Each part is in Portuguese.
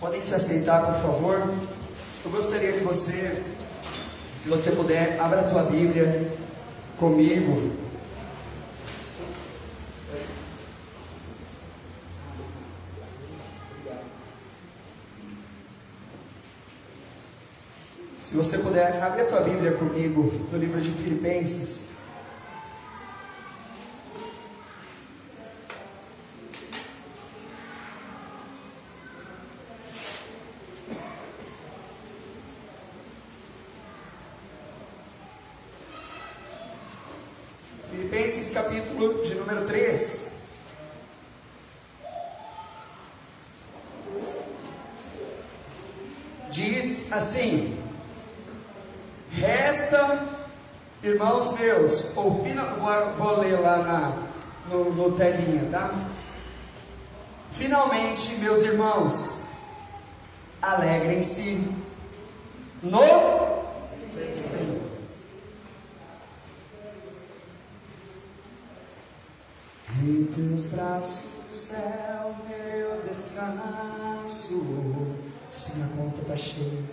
Podem se aceitar, por favor? Eu gostaria que você, se você puder, abra a tua Bíblia comigo. Se você puder, abre a tua Bíblia comigo no livro de Filipenses. Filipenses capítulo de número 3. Diz assim: Resta, irmãos meus, ouvindo, vou, vou ler lá na, no, no telinha, tá? Finalmente, meus irmãos, alegrem-se no Senhor. Em teus braços é o meu descanso. Se a conta tá cheia,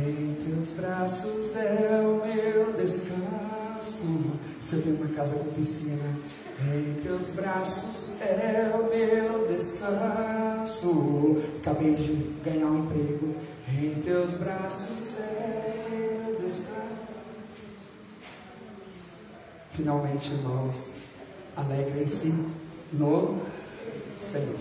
em teus braços é o meu descanso. Se eu tenho uma casa com piscina, em teus braços é o meu descanso. Acabei de ganhar um emprego. Em teus braços é o meu descanso. Finalmente, irmãos, alegrem-se no Senhor.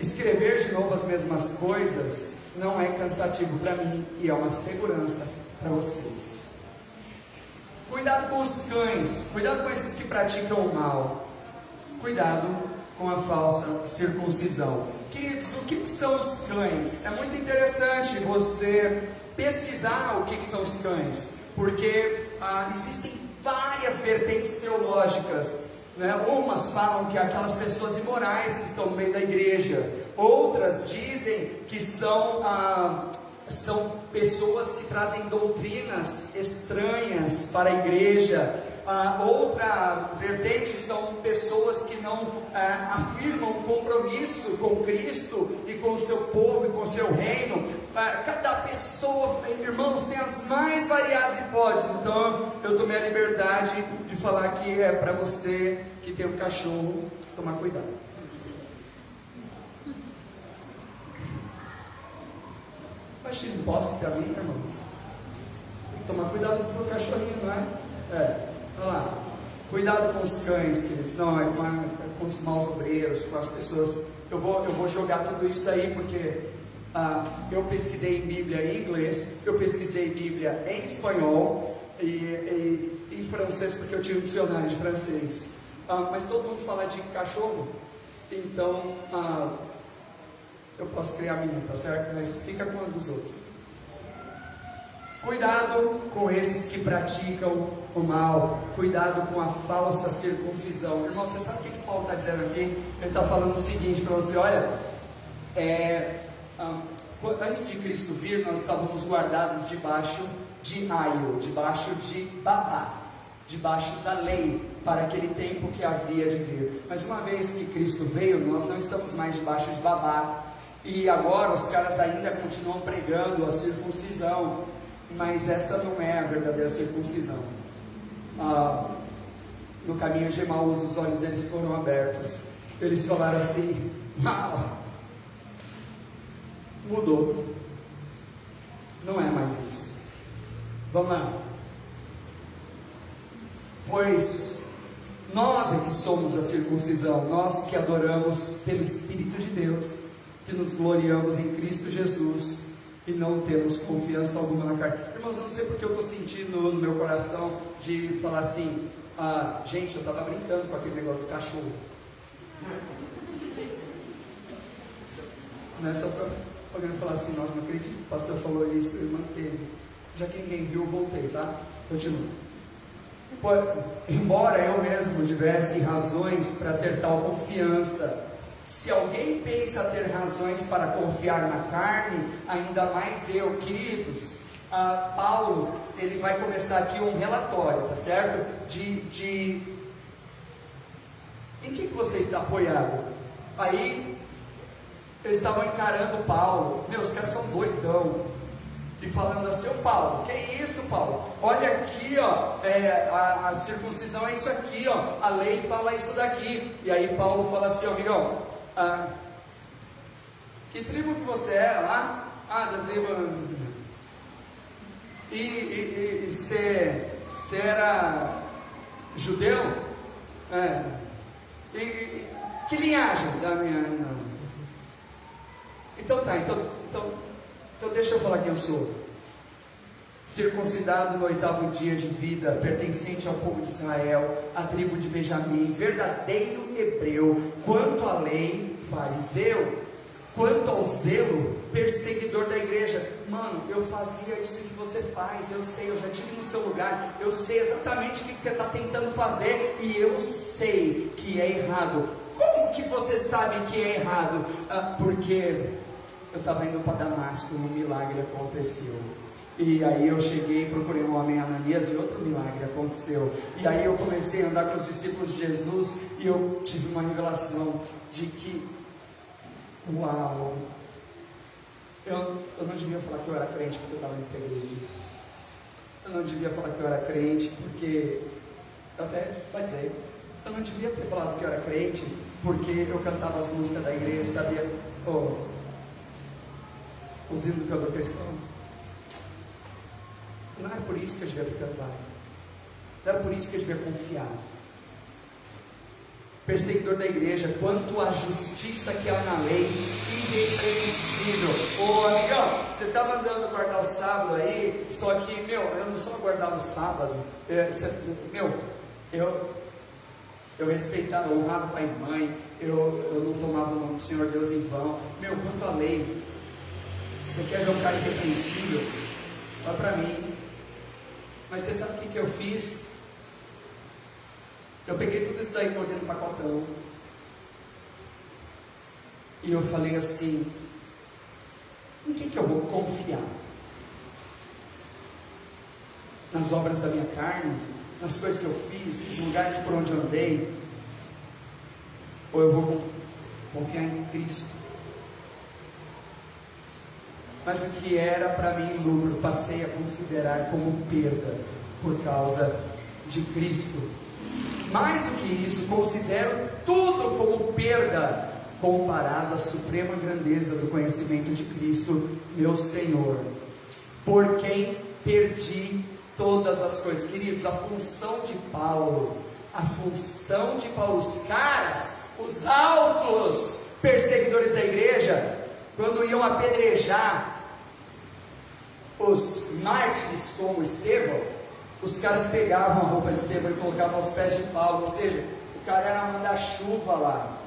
Escrever de novo as mesmas coisas não é cansativo para mim e é uma segurança para vocês. Cuidado com os cães, cuidado com esses que praticam o mal, cuidado com a falsa circuncisão. Queridos, o que são os cães? É muito interessante você pesquisar o que são os cães, porque ah, existem várias vertentes teológicas né? Umas falam que é aquelas pessoas imorais que estão no meio da igreja, outras dizem que são, ah, são pessoas que trazem doutrinas estranhas para a igreja. Ah, outra vertente são pessoas que não ah, afirmam compromisso com Cristo e com o seu povo e com o seu reino. Ah, cada pessoa, irmãos, tem as mais variadas hipóteses. Então, eu tomei a liberdade de falar que é para você que tem um cachorro tomar cuidado. Mas não posso também, irmãos. Tem que tomar cuidado com o cachorrinho, não é? É. Olha lá. Cuidado com os cães, queridos. Não, é com, a, é com os maus obreiros, com as pessoas. Eu vou, eu vou jogar tudo isso daí porque ah, eu pesquisei em Bíblia em inglês, eu pesquisei Bíblia em espanhol e, e em francês porque eu tinha um dicionário de francês. Ah, mas todo mundo fala de cachorro, então ah, eu posso criar a minha, tá certo? Mas fica com a dos outros. Cuidado com esses que praticam o mal, cuidado com a falsa circuncisão. Irmão, você sabe o que, que Paulo está dizendo aqui? Ele está falando o seguinte para você: olha, é, ah, antes de Cristo vir, nós estávamos guardados debaixo de aio, debaixo de babá, debaixo da lei, para aquele tempo que havia de vir. Mas uma vez que Cristo veio, nós não estamos mais debaixo de babá. E agora os caras ainda continuam pregando a circuncisão mas essa não é a verdadeira circuncisão. Ah, no caminho de Emaús, os olhos deles foram abertos. Eles falaram assim: ah, mudou. Não é mais isso. Vamos lá. Pois nós é que somos a circuncisão, nós que adoramos pelo Espírito de Deus, que nos gloriamos em Cristo Jesus e não temos confiança alguma na carne. Irmãos, eu não sei porque eu estou sentindo no meu coração de falar assim, ah, gente, eu estava brincando com aquele negócio do cachorro. Não é só para alguém falar assim, nossa, não acredito, o pastor falou isso e manteve. Já que ninguém riu, voltei, tá? Continua. Embora eu mesmo tivesse razões para ter tal confiança, se alguém pensa ter razões para confiar na carne, ainda mais eu, queridos. Ah, Paulo, ele vai começar aqui um relatório, tá certo? De, de em que, que você está apoiado? Aí eles estavam encarando Paulo. Meu, os caras são doidão. E falando assim, ô Paulo, que isso, Paulo? Olha aqui, ó, é, a, a, circuncisão é isso aqui, ó, a lei fala isso daqui. E aí Paulo fala assim, amigão, ah, que tribo que você era lá? Ah, da tribo. E, e, e você era judeu? É. E, e, que linhagem da minha. Não. Então tá, então, então, então deixa eu falar quem eu sou. Circuncidado no oitavo dia de vida, pertencente ao povo de Israel, à tribo de Benjamim, verdadeiro hebreu, quanto à lei, fariseu, quanto ao zelo, perseguidor da igreja. Mano, eu fazia isso que você faz, eu sei, eu já tive no seu lugar, eu sei exatamente o que você está tentando fazer e eu sei que é errado. Como que você sabe que é errado? Ah, porque eu estava indo para Damasco e um milagre aconteceu. E aí eu cheguei, procurei um homem Ananias e outro milagre aconteceu. E aí eu comecei a andar com os discípulos de Jesus e eu tive uma revelação de que, uau, eu, eu não devia falar que eu era crente porque eu estava indo para igreja. Eu não devia falar que eu era crente porque, eu até, pode dizer, eu não devia ter falado que eu era crente porque eu cantava as músicas da igreja, sabia, oh, os hinos do cantor cristão. Não era por isso que eu devia ter cantado. Não era por isso que eu devia confiar. Perseguidor da igreja, quanto à justiça que há na lei, irrepreensível. Ô amigão, você estava andando guardar o sábado aí, só que, meu, eu não só guardava o sábado, é, meu, eu, eu respeitava, eu honrava pai e mãe, eu, eu não tomava o nome do Senhor Deus em vão. Meu, quanto à lei, você quer ver um cara irrepreensível? Olha para mim. Mas você sabe o que, que eu fiz? Eu peguei tudo isso daí e coloquei no pacotão. E eu falei assim: em que, que eu vou confiar? Nas obras da minha carne? Nas coisas que eu fiz? Nos lugares por onde andei? Ou eu vou confiar em Cristo? Mas o que era para mim lucro passei a considerar como perda por causa de Cristo. Mais do que isso, considero tudo como perda comparado à suprema grandeza do conhecimento de Cristo, meu Senhor, por quem perdi todas as coisas. Queridos, a função de Paulo, a função de Paulo, os caras, os altos perseguidores da igreja, quando iam apedrejar os mártires como Estevão, os caras pegavam a roupa de Estevão e colocavam aos pés de Paulo, ou seja, o cara era manda-chuva lá.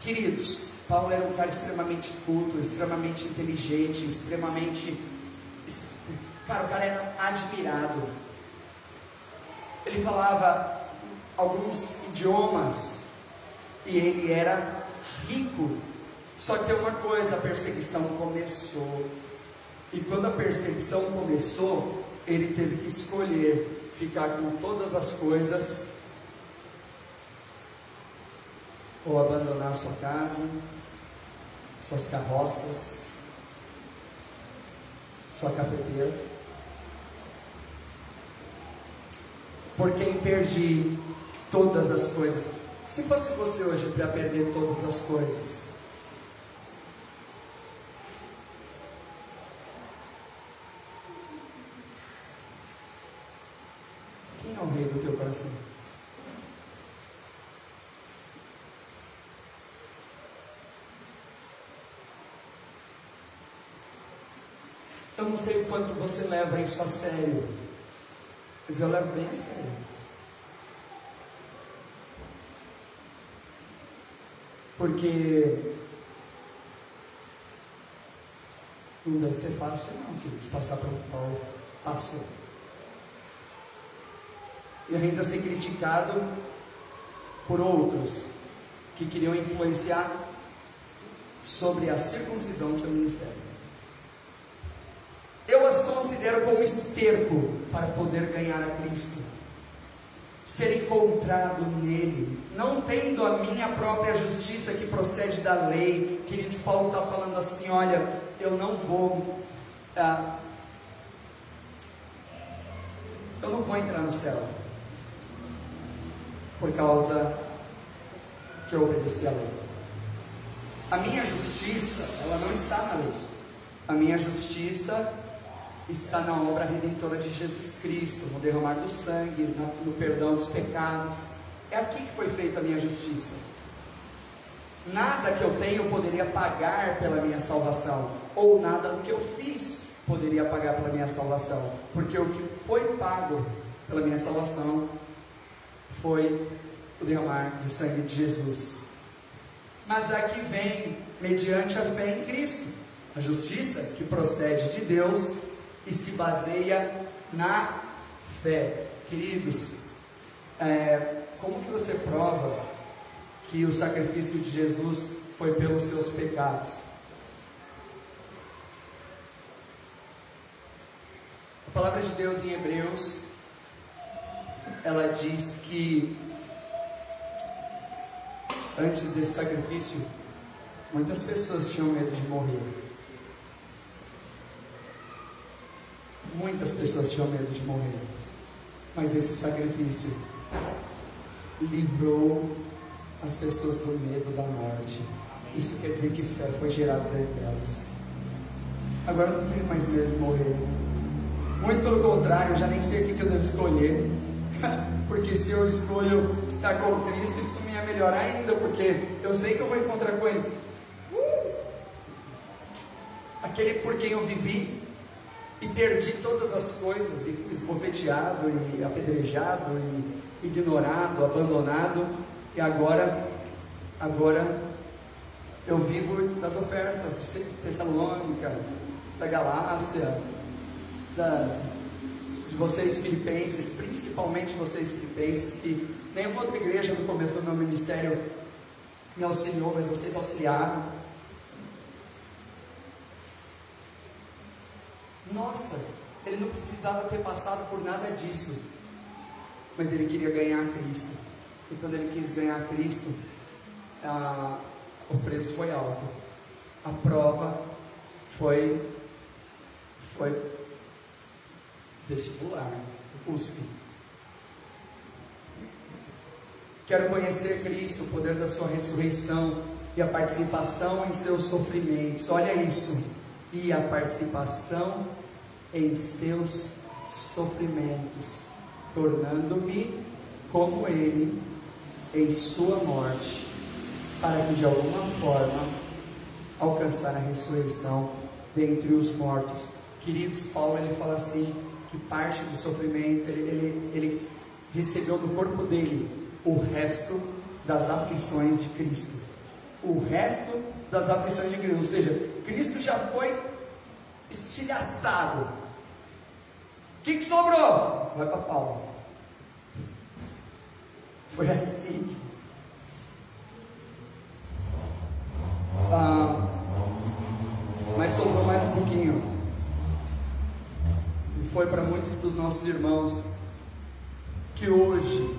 Queridos, Paulo era um cara extremamente culto, extremamente inteligente, extremamente. Cara, o cara era admirado. Ele falava alguns idiomas e ele era rico só que uma coisa, a perseguição começou. E quando a perseguição começou, ele teve que escolher ficar com todas as coisas ou abandonar sua casa, suas carroças, sua cafeteira. Por quem perdi todas as coisas. Se fosse você hoje para perder todas as coisas, rei do teu coração. Eu não sei o quanto você leva isso a sério, mas eu levo bem a sério. Porque não deve ser fácil não, queridos, passar pelo que Paulo passou e ainda ser criticado por outros que queriam influenciar sobre a circuncisão do seu ministério. Eu as considero como esterco para poder ganhar a Cristo. Ser encontrado nele, não tendo a minha própria justiça que procede da lei. Queridos, Paulo está falando assim: olha, eu não vou. Ah, eu não vou entrar no céu por causa que eu obedeci à lei. A minha justiça, ela não está na lei. A minha justiça está na obra redentora de Jesus Cristo, no derramar do sangue, no perdão dos pecados. É aqui que foi feita a minha justiça. Nada que eu tenho poderia pagar pela minha salvação, ou nada do que eu fiz poderia pagar pela minha salvação, porque o que foi pago pela minha salvação foi o derramar do sangue de Jesus. Mas aqui vem, mediante a fé em Cristo, a justiça que procede de Deus e se baseia na fé. Queridos, é, como que você prova que o sacrifício de Jesus foi pelos seus pecados? A palavra de Deus em Hebreus, ela diz que antes desse sacrifício, muitas pessoas tinham medo de morrer. Muitas pessoas tinham medo de morrer, mas esse sacrifício livrou as pessoas do medo da morte. Isso quer dizer que fé foi gerada dentro delas. Agora eu não tenho mais medo de morrer. Muito pelo contrário, eu já nem sei o que eu devo escolher. porque se eu escolho estar com Cristo, isso me é melhor ainda, porque eu sei que eu vou encontrar com Ele. Uh! Aquele por quem eu vivi, e perdi todas as coisas e fui esbofeteado e apedrejado e ignorado, abandonado e agora agora eu vivo das ofertas de Tessalônica, da Galácia, da, de vocês filipenses, principalmente vocês filipenses, que nenhuma outra igreja no começo do meu ministério me auxiliou, mas vocês auxiliaram. Nossa, ele não precisava ter passado por nada disso, mas ele queria ganhar Cristo. E quando ele quis ganhar Cristo, o preço foi alto. A prova foi foi vestibular, o USP. Quero conhecer Cristo, o poder da sua ressurreição e a participação em seus sofrimentos. Olha isso. E a participação em seus sofrimentos, tornando-me como ele em sua morte, para que de alguma forma alcançar a ressurreição dentre os mortos. Queridos, Paulo ele fala assim que parte do sofrimento ele, ele, ele recebeu no corpo dele o resto das aflições de Cristo. O resto das aflições de Cristo, ou seja, Cristo já foi estilhaçado, que, que sobrou? Vai para Paulo. Foi assim. Ah, mas sobrou mais um pouquinho. E foi para muitos dos nossos irmãos que hoje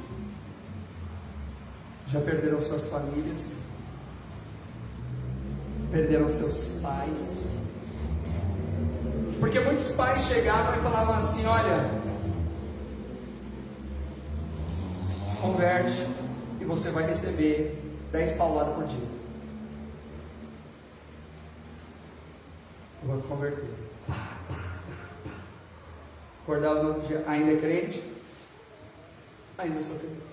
já perderam suas famílias, perderam seus pais, porque muitos pais chegavam e falavam assim: olha, se converte e você vai receber 10 pauladas por dia. Eu vou converter. Acordava no outro dia, ainda é crente? Ainda sou crente.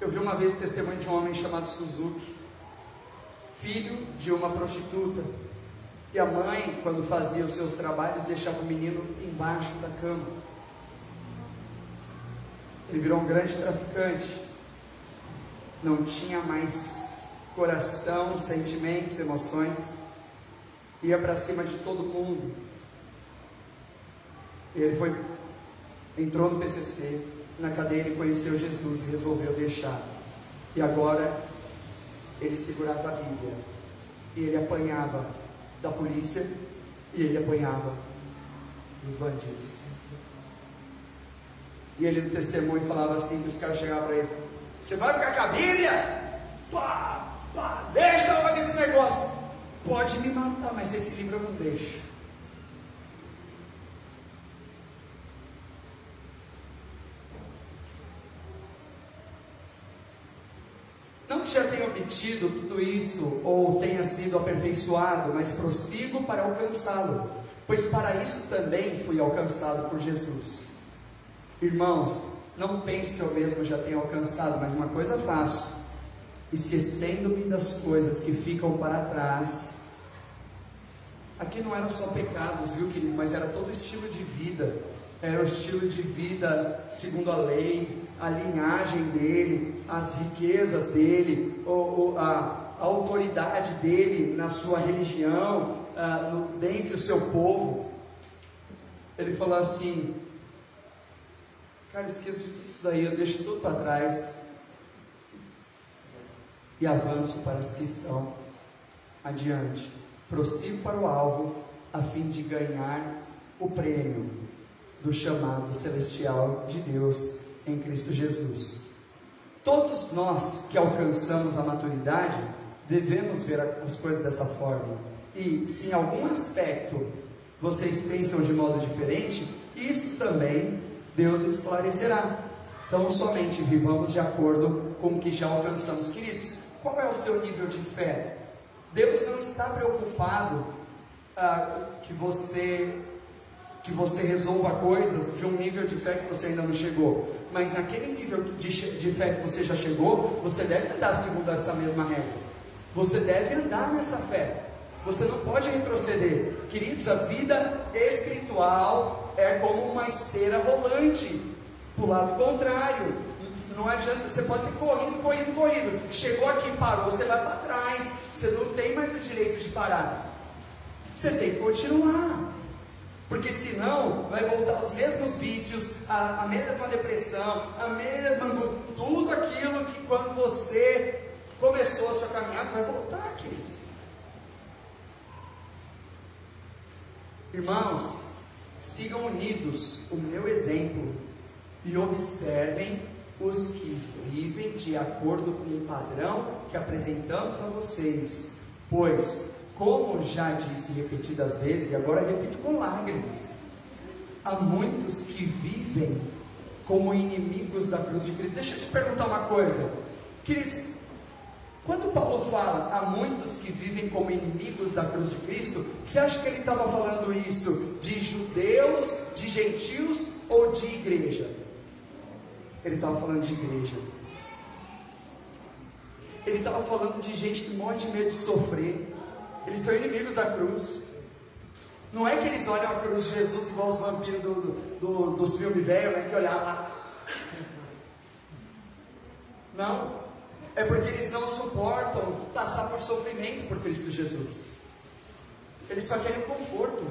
Eu vi uma vez o testemunho de um homem chamado Suzuki, filho de uma prostituta. E a mãe, quando fazia os seus trabalhos, deixava o menino embaixo da cama. Ele virou um grande traficante. Não tinha mais coração, sentimentos, emoções. Ia para cima de todo mundo. Ele foi, entrou no PCC, na cadeia ele conheceu Jesus e resolveu deixar. E agora ele segurava a Bíblia e ele apanhava da polícia e ele apanhava dos bandidos. E ele no testemunho falava assim, que os caras chegavam para ele, você vai ficar com a Bíblia? Pá, pá, deixa eu fazer esse negócio. Pode me matar, mas esse livro eu não deixo. Não que já tenha obtido tudo isso ou tenha sido aperfeiçoado, mas prossigo para alcançá-lo, pois para isso também fui alcançado por Jesus. Irmãos, não pense que eu mesmo já tenho alcançado, mas uma coisa faço, esquecendo-me das coisas que ficam para trás. Aqui não era só pecados, viu, querido, mas era todo estilo de vida. Era o estilo de vida segundo a lei, a linhagem dele, as riquezas dele, ou, a, a, autoridade dele na sua religião, uh, no, dentre o seu povo. Ele falou assim: Cara, esqueço de tudo isso daí, eu deixo tudo para trás e avanço para os que estão adiante. Prossigo para o alvo a fim de ganhar o prêmio do chamado celestial de Deus em Cristo Jesus. Todos nós que alcançamos a maturidade devemos ver as coisas dessa forma. E se em algum aspecto vocês pensam de modo diferente, isso também Deus esclarecerá. Então, somente vivamos de acordo com o que já alcançamos. Queridos, qual é o seu nível de fé? Deus não está preocupado ah, que você que você resolva coisas de um nível de fé que você ainda não chegou. Mas naquele nível de, de fé que você já chegou, você deve andar segundo essa mesma regra. Você deve andar nessa fé. Você não pode retroceder. Queridos, a vida espiritual é como uma esteira rolante para o lado contrário. Não adianta, você pode ter corrido, corrido, corrido. Chegou aqui, parou, você vai para trás. Você não tem mais o direito de parar. Você tem que continuar. Porque senão vai voltar os mesmos vícios, a, a mesma depressão, a mesma tudo aquilo que quando você começou a sua caminhada vai voltar, queridos. Irmãos, sigam unidos o meu exemplo e observem os que vivem de acordo com o padrão que apresentamos a vocês, pois como já disse repetidas vezes, e agora repito com lágrimas, há muitos que vivem como inimigos da cruz de Cristo. Deixa eu te perguntar uma coisa, queridos. Quando Paulo fala há muitos que vivem como inimigos da cruz de Cristo, você acha que ele estava falando isso de judeus, de gentios ou de igreja? Ele estava falando de igreja. Ele estava falando de gente que morre de medo de sofrer. Eles são inimigos da cruz. Não é que eles olham a cruz de Jesus igual os vampiros do, do, do, dos filmes velhos, né? Que olhavam lá. Não. É porque eles não suportam passar por sofrimento por Cristo Jesus. Eles só querem conforto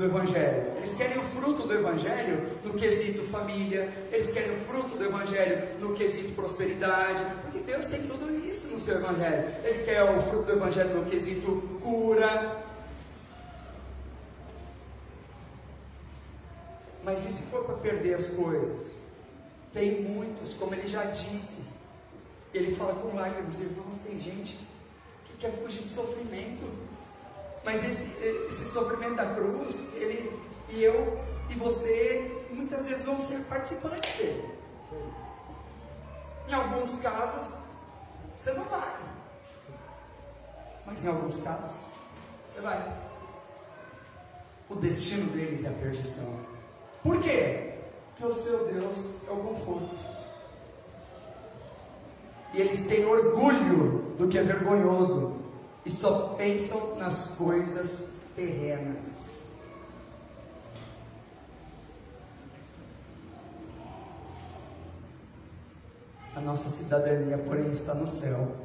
do Evangelho. Eles querem o fruto do Evangelho no quesito família, eles querem o fruto do Evangelho no quesito prosperidade, porque Deus tem tudo isso no seu Evangelho. Ele quer o fruto do Evangelho no quesito cura. Mas e se for para perder as coisas? Tem muitos, como ele já disse. Ele fala com lágrimas, irmãos, tem gente que quer fugir do sofrimento mas esse, esse sofrimento da cruz, ele e eu e você, muitas vezes vamos ser participantes dele. Em alguns casos, você não vai. Mas em alguns casos, você vai. O destino deles é a perdição. Por quê? Porque o seu Deus é o conforto. E eles têm orgulho do que é vergonhoso e só pensam nas coisas terrenas. A nossa cidadania, porém, está no céu.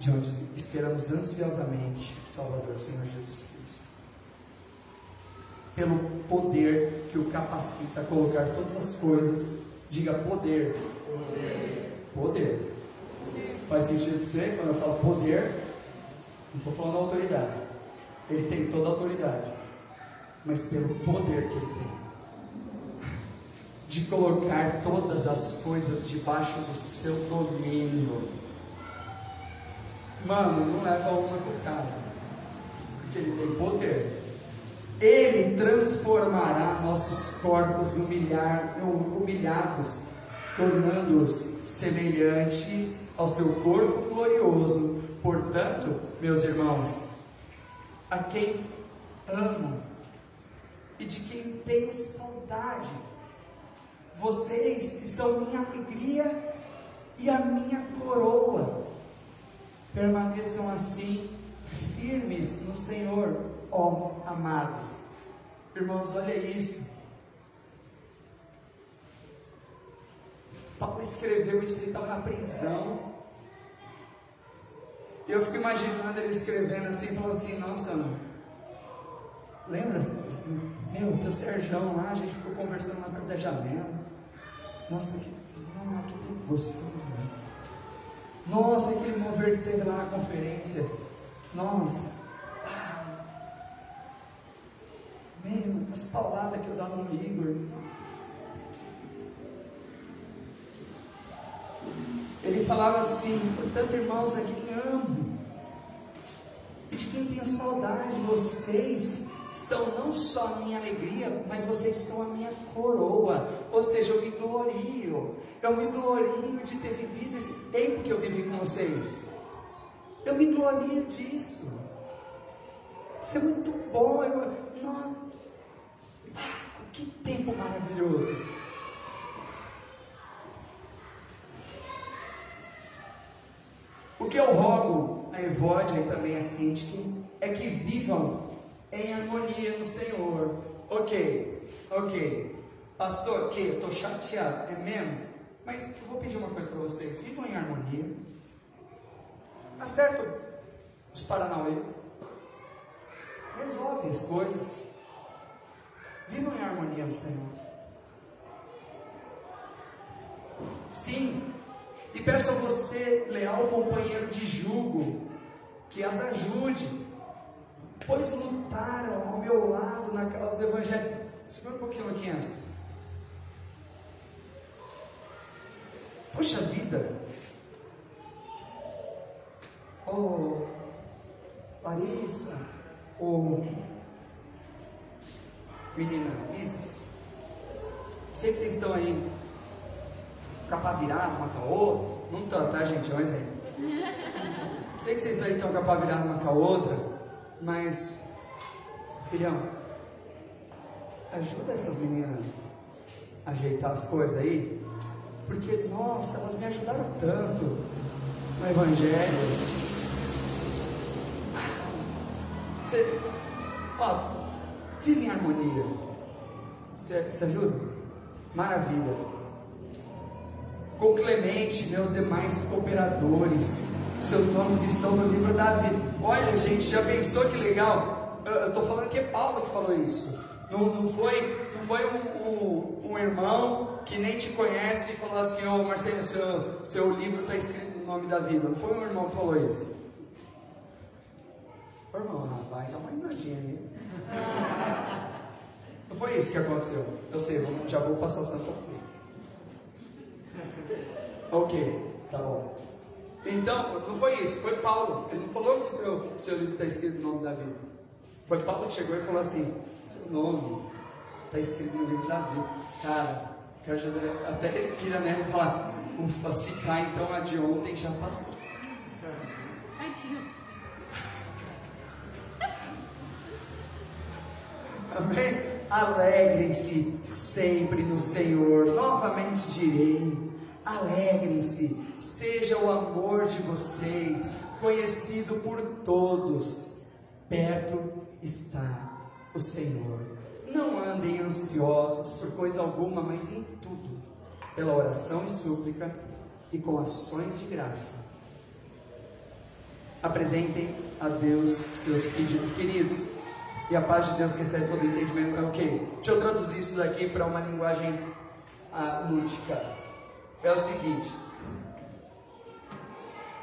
De onde esperamos ansiosamente o Salvador, o Senhor Jesus Cristo pelo poder que o capacita a colocar todas as coisas Diga poder. Poder. poder. Faz sentido para você quando eu falo poder? Não estou falando autoridade. Ele tem toda a autoridade, mas pelo poder que ele tem de colocar todas as coisas debaixo do seu domínio. Mano, não leva uma cara, porque ele tem poder. Ele transformará nossos corpos humilhar, humilhados, tornando-os semelhantes ao seu corpo glorioso. Portanto, meus irmãos, a quem amo e de quem tenho saudade, vocês que são minha alegria e a minha coroa, permaneçam assim firmes no Senhor, ó amados. Irmãos, olha isso. Paulo escreveu isso, ele estava na prisão. Eu fico imaginando ele escrevendo assim, falou assim, nossa, mano, lembra, meu, teu Serjão lá, a gente ficou conversando lá perto da janela. Nossa, que, não, que tempo gostoso, né? Nossa, aquele mover que teve lá na conferência. Nossa. Meu, as palavras que eu dava no Igor. Nossa. Ele falava assim, portanto, irmãos, a quem amo e de quem tenho saudade, vocês são não só a minha alegria, mas vocês são a minha coroa. Ou seja, eu me glorio. Eu me glorio de ter vivido esse tempo que eu vivi com vocês. Eu me glorio disso. Isso é muito bom. Eu, nossa, que tempo maravilhoso. O que eu rogo a Evódia e também a Cinti é que vivam em harmonia no Senhor. Ok, ok. Pastor, que eu estou chateado, é mesmo? Mas eu vou pedir uma coisa para vocês: vivam em harmonia. Acerta os Paranauê. Resolve as coisas. Vivam em harmonia no Senhor. Sim. E peço a você, leal companheiro de jugo, que as ajude pois lutaram ao meu lado na causa do Evangelho. Segura um pouquinho, Luquinhas. Poxa vida! Oh, Larissa, oh, menina Isis, sei que vocês estão aí, capa virada uma com a outra, não estão, tá gente? É um exemplo. Sei que vocês aí estão capa virada uma com a outra, mas, filhão, ajuda essas meninas a ajeitar as coisas aí, porque, nossa, elas me ajudaram tanto no Evangelho. Você, ó, vive em harmonia. Você, ajuda? Maravilha. Com Clemente, meus demais cooperadores, seus nomes estão no livro da vida. Olha, gente, já pensou que legal? Eu estou falando que é Paulo que falou isso. Não, não foi, não foi um, um, um, irmão que nem te conhece e falou assim: Ô oh, Marcelo, seu, seu livro está escrito no nome da vida. Não foi um irmão que falou isso. Irmão, rapaz, já mais nadinha aí. Não foi isso que aconteceu. Eu sei, já vou passar Santa Ceia. Ok, tá bom. Então, não foi isso, foi Paulo. Ele não falou que o seu, seu livro está escrito no nome da vida. Foi Paulo que chegou e falou assim: seu nome está escrito no livro da vida. Cara, cara já até respira, né? E fala: ufa, se tá, então a de ontem já passou. Amém? Alegrem-se sempre no Senhor. Novamente direi Alegrem-se, seja o amor de vocês conhecido por todos. Perto está o Senhor. Não andem ansiosos por coisa alguma, mas em tudo, pela oração e súplica e com ações de graça. Apresentem a Deus seus pedidos, queridos. E a paz de Deus que excede todo entendimento. É ok. Deixa eu traduzir isso daqui para uma linguagem ah, lúdica é o seguinte: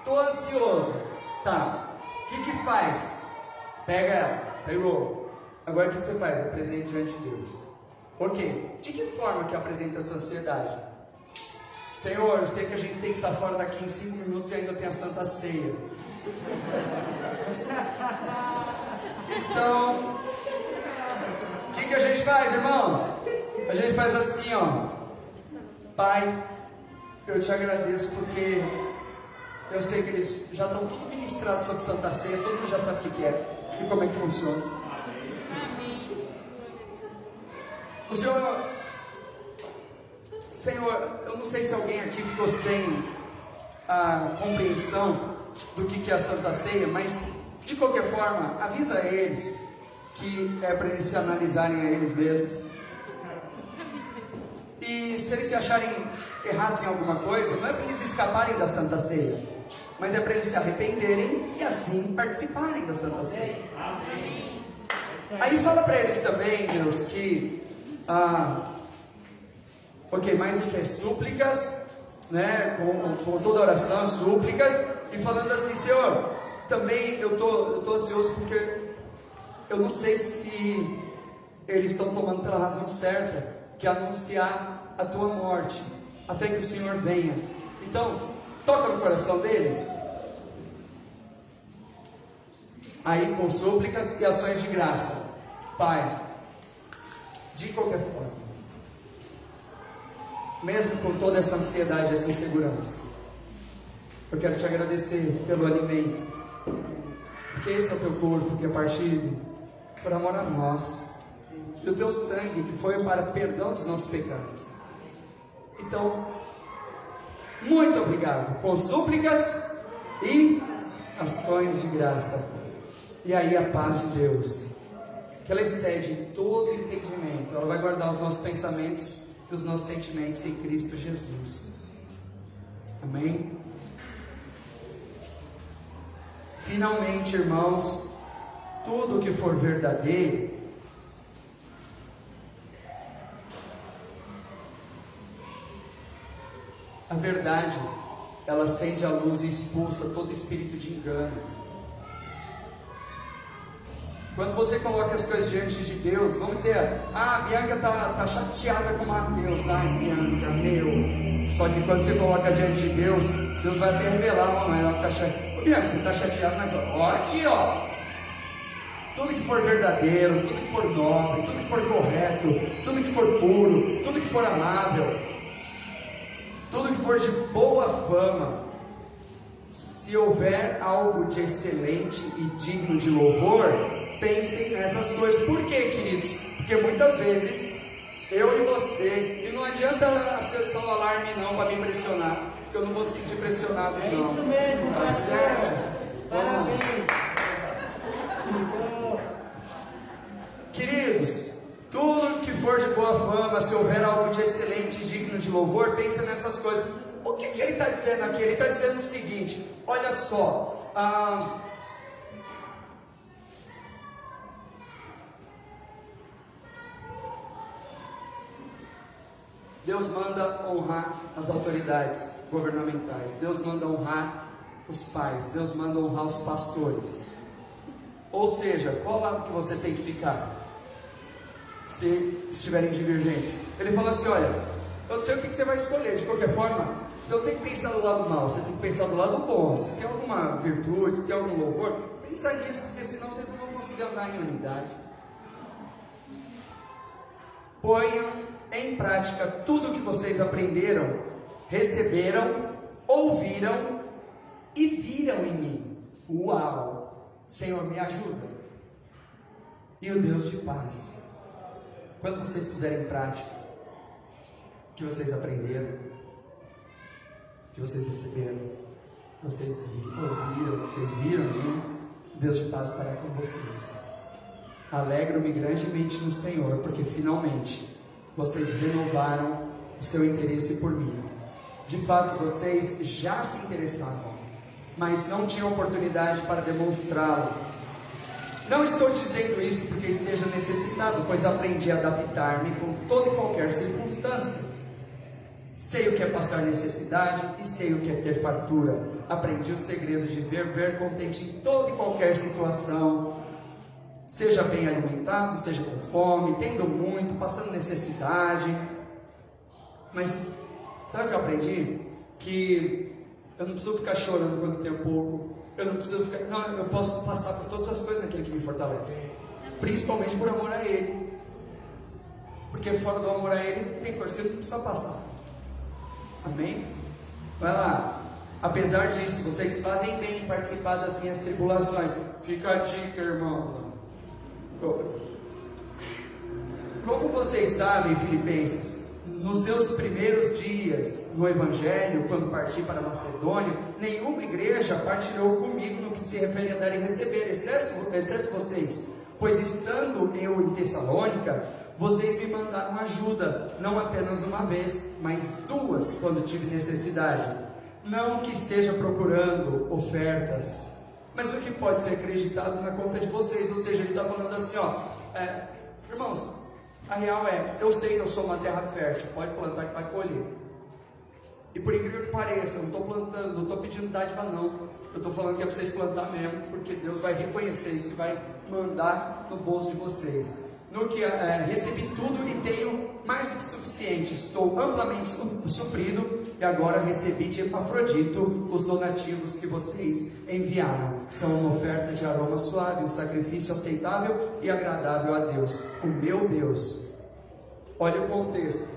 tô ansioso, tá? O que que faz? Pega ela, pegou. Agora o que você faz? Apresente diante de Deus. Ok. De que forma que apresenta essa ansiedade? Senhor, eu sei que a gente tem que estar fora daqui em cinco minutos e ainda tem a Santa Ceia. Então, o que, que a gente faz, irmãos? A gente faz assim, ó. Pai, eu te agradeço porque eu sei que eles já estão tudo ministrados sobre Santa Ceia, todo mundo já sabe o que, é e como é que funciona. O Senhor, Senhor, eu não sei se alguém aqui ficou sem a compreensão do que é a Santa Ceia, mas de qualquer forma, avisa eles que é para eles se analisarem a eles mesmos. E se eles se acharem errados em alguma coisa, não é para eles escaparem da Santa Ceia, mas é para eles se arrependerem e assim participarem da Santa Ceia. Aí fala para eles também, Deus, que ah, ok, mais do que súplicas, né, com, com toda oração, súplicas, e falando assim, Senhor, também eu tô, eu tô ansioso porque eu não sei se eles estão tomando pela razão certa, que é anunciar a tua morte, até que o Senhor venha. Então, toca no coração deles. Aí, com súplicas e ações de graça, Pai, de qualquer forma, mesmo com toda essa ansiedade, essa insegurança, eu quero te agradecer pelo alimento porque esse é o teu corpo que é partido por amor a nós. E o teu sangue que foi para perdão dos nossos pecados. Então, muito obrigado. Com súplicas e ações de graça. E aí a paz de Deus, que ela excede todo entendimento, ela vai guardar os nossos pensamentos e os nossos sentimentos em Cristo Jesus. Amém? Finalmente, irmãos, tudo que for verdadeiro, a verdade, ela acende a luz e expulsa todo espírito de engano. Quando você coloca as coisas diante de Deus, vamos dizer, ah, Bianca está tá chateada com Mateus, ai Bianca, meu. Só que quando você coloca diante de Deus, Deus vai até revelar, não, ela está chateada. Bianca, você está chateado, mas olha aqui, ó. Tudo que for verdadeiro, tudo que for nobre, tudo que for correto, tudo que for puro, tudo que for amável, tudo que for de boa fama, se houver algo de excelente e digno de louvor, pensem nessas coisas. Por quê, queridos? Porque muitas vezes eu e você, e não adianta a sessão alarme não para me impressionar que eu não vou sentir pressionado é não. Isso mesmo, tá certo? Parabéns. Queridos, tudo que for de boa fama, se houver algo de excelente e digno de louvor, pensa nessas coisas. O que, que ele está dizendo aqui? Ele está dizendo o seguinte: olha só. Ah, Deus manda honrar as autoridades governamentais, Deus manda honrar os pais, Deus manda honrar os pastores. Ou seja, qual lado que você tem que ficar? Se estiverem divergentes. Ele fala assim: olha, eu não sei o que você vai escolher, de qualquer forma, se eu tenho que pensar do lado mal, você tem que pensar do lado bom. Se tem alguma virtude, se tem algum louvor, pensa nisso, porque senão vocês não vão conseguir andar em unidade. Ponham em prática tudo que vocês aprenderam, receberam, ouviram e viram em mim. Uau! Senhor, me ajuda. E o Deus de paz, quando vocês puserem em prática o que vocês aprenderam, o que vocês receberam, que vocês ouviram, vocês viram em mim, Deus de paz estará com vocês. Alegro-me grandemente no Senhor, porque finalmente vocês renovaram o seu interesse por mim. De fato, vocês já se interessavam, mas não tinham oportunidade para demonstrá-lo. Não estou dizendo isso porque esteja necessitado, pois aprendi a adaptar-me com toda e qualquer circunstância. Sei o que é passar necessidade e sei o que é ter fartura. Aprendi os segredos de ver, ver contente em toda e qualquer situação Seja bem alimentado, seja com fome, tendo muito, passando necessidade. Mas sabe o que eu aprendi? Que eu não preciso ficar chorando quando tenho pouco. Eu não preciso ficar. Não, eu posso passar por todas as coisas naquele que me fortalece. Principalmente por amor a Ele. Porque fora do amor a Ele, tem coisa que ele não precisa passar. Amém? Vai lá. Apesar disso, vocês fazem bem em participar das minhas tribulações. Fica a dica, irmãos. Como vocês sabem, Filipenses, nos seus primeiros dias no Evangelho, quando parti para Macedônia, nenhuma igreja partilhou comigo no que se refere a dar e receber, exceto, exceto vocês. Pois estando eu em Tessalônica, vocês me mandaram ajuda, não apenas uma vez, mas duas, quando tive necessidade. Não que esteja procurando ofertas, mas o que pode ser acreditado na conta de vocês. Ou seja, ele está falando assim: ó, é, irmãos, a real é, eu sei que eu sou uma terra fértil, pode plantar que vai colher. E por incrível que pareça, eu não estou plantando, não estou pedindo dádiva não. Eu estou falando que é para vocês plantar mesmo, porque Deus vai reconhecer isso e vai mandar no bolso de vocês. No que é, recebi tudo e tenho mais do que suficiente. Estou amplamente suprido e agora recebi de Epafrodito os donativos que vocês enviaram. São uma oferta de aroma suave, um sacrifício aceitável e agradável a Deus, o meu Deus. Olha o contexto: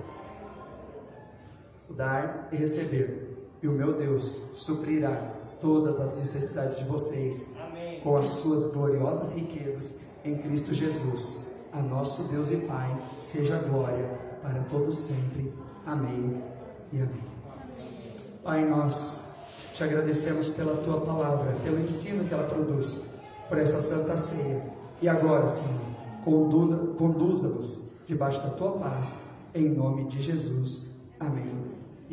dar e receber, e o meu Deus suprirá todas as necessidades de vocês Amém. com as suas gloriosas riquezas em Cristo Jesus. A nosso Deus e Pai seja glória para todos sempre. Amém e amém. Pai, nós te agradecemos pela tua palavra, pelo ensino que ela produz, por essa santa ceia. E agora, Senhor, conduza-nos debaixo da tua paz, em nome de Jesus. Amém.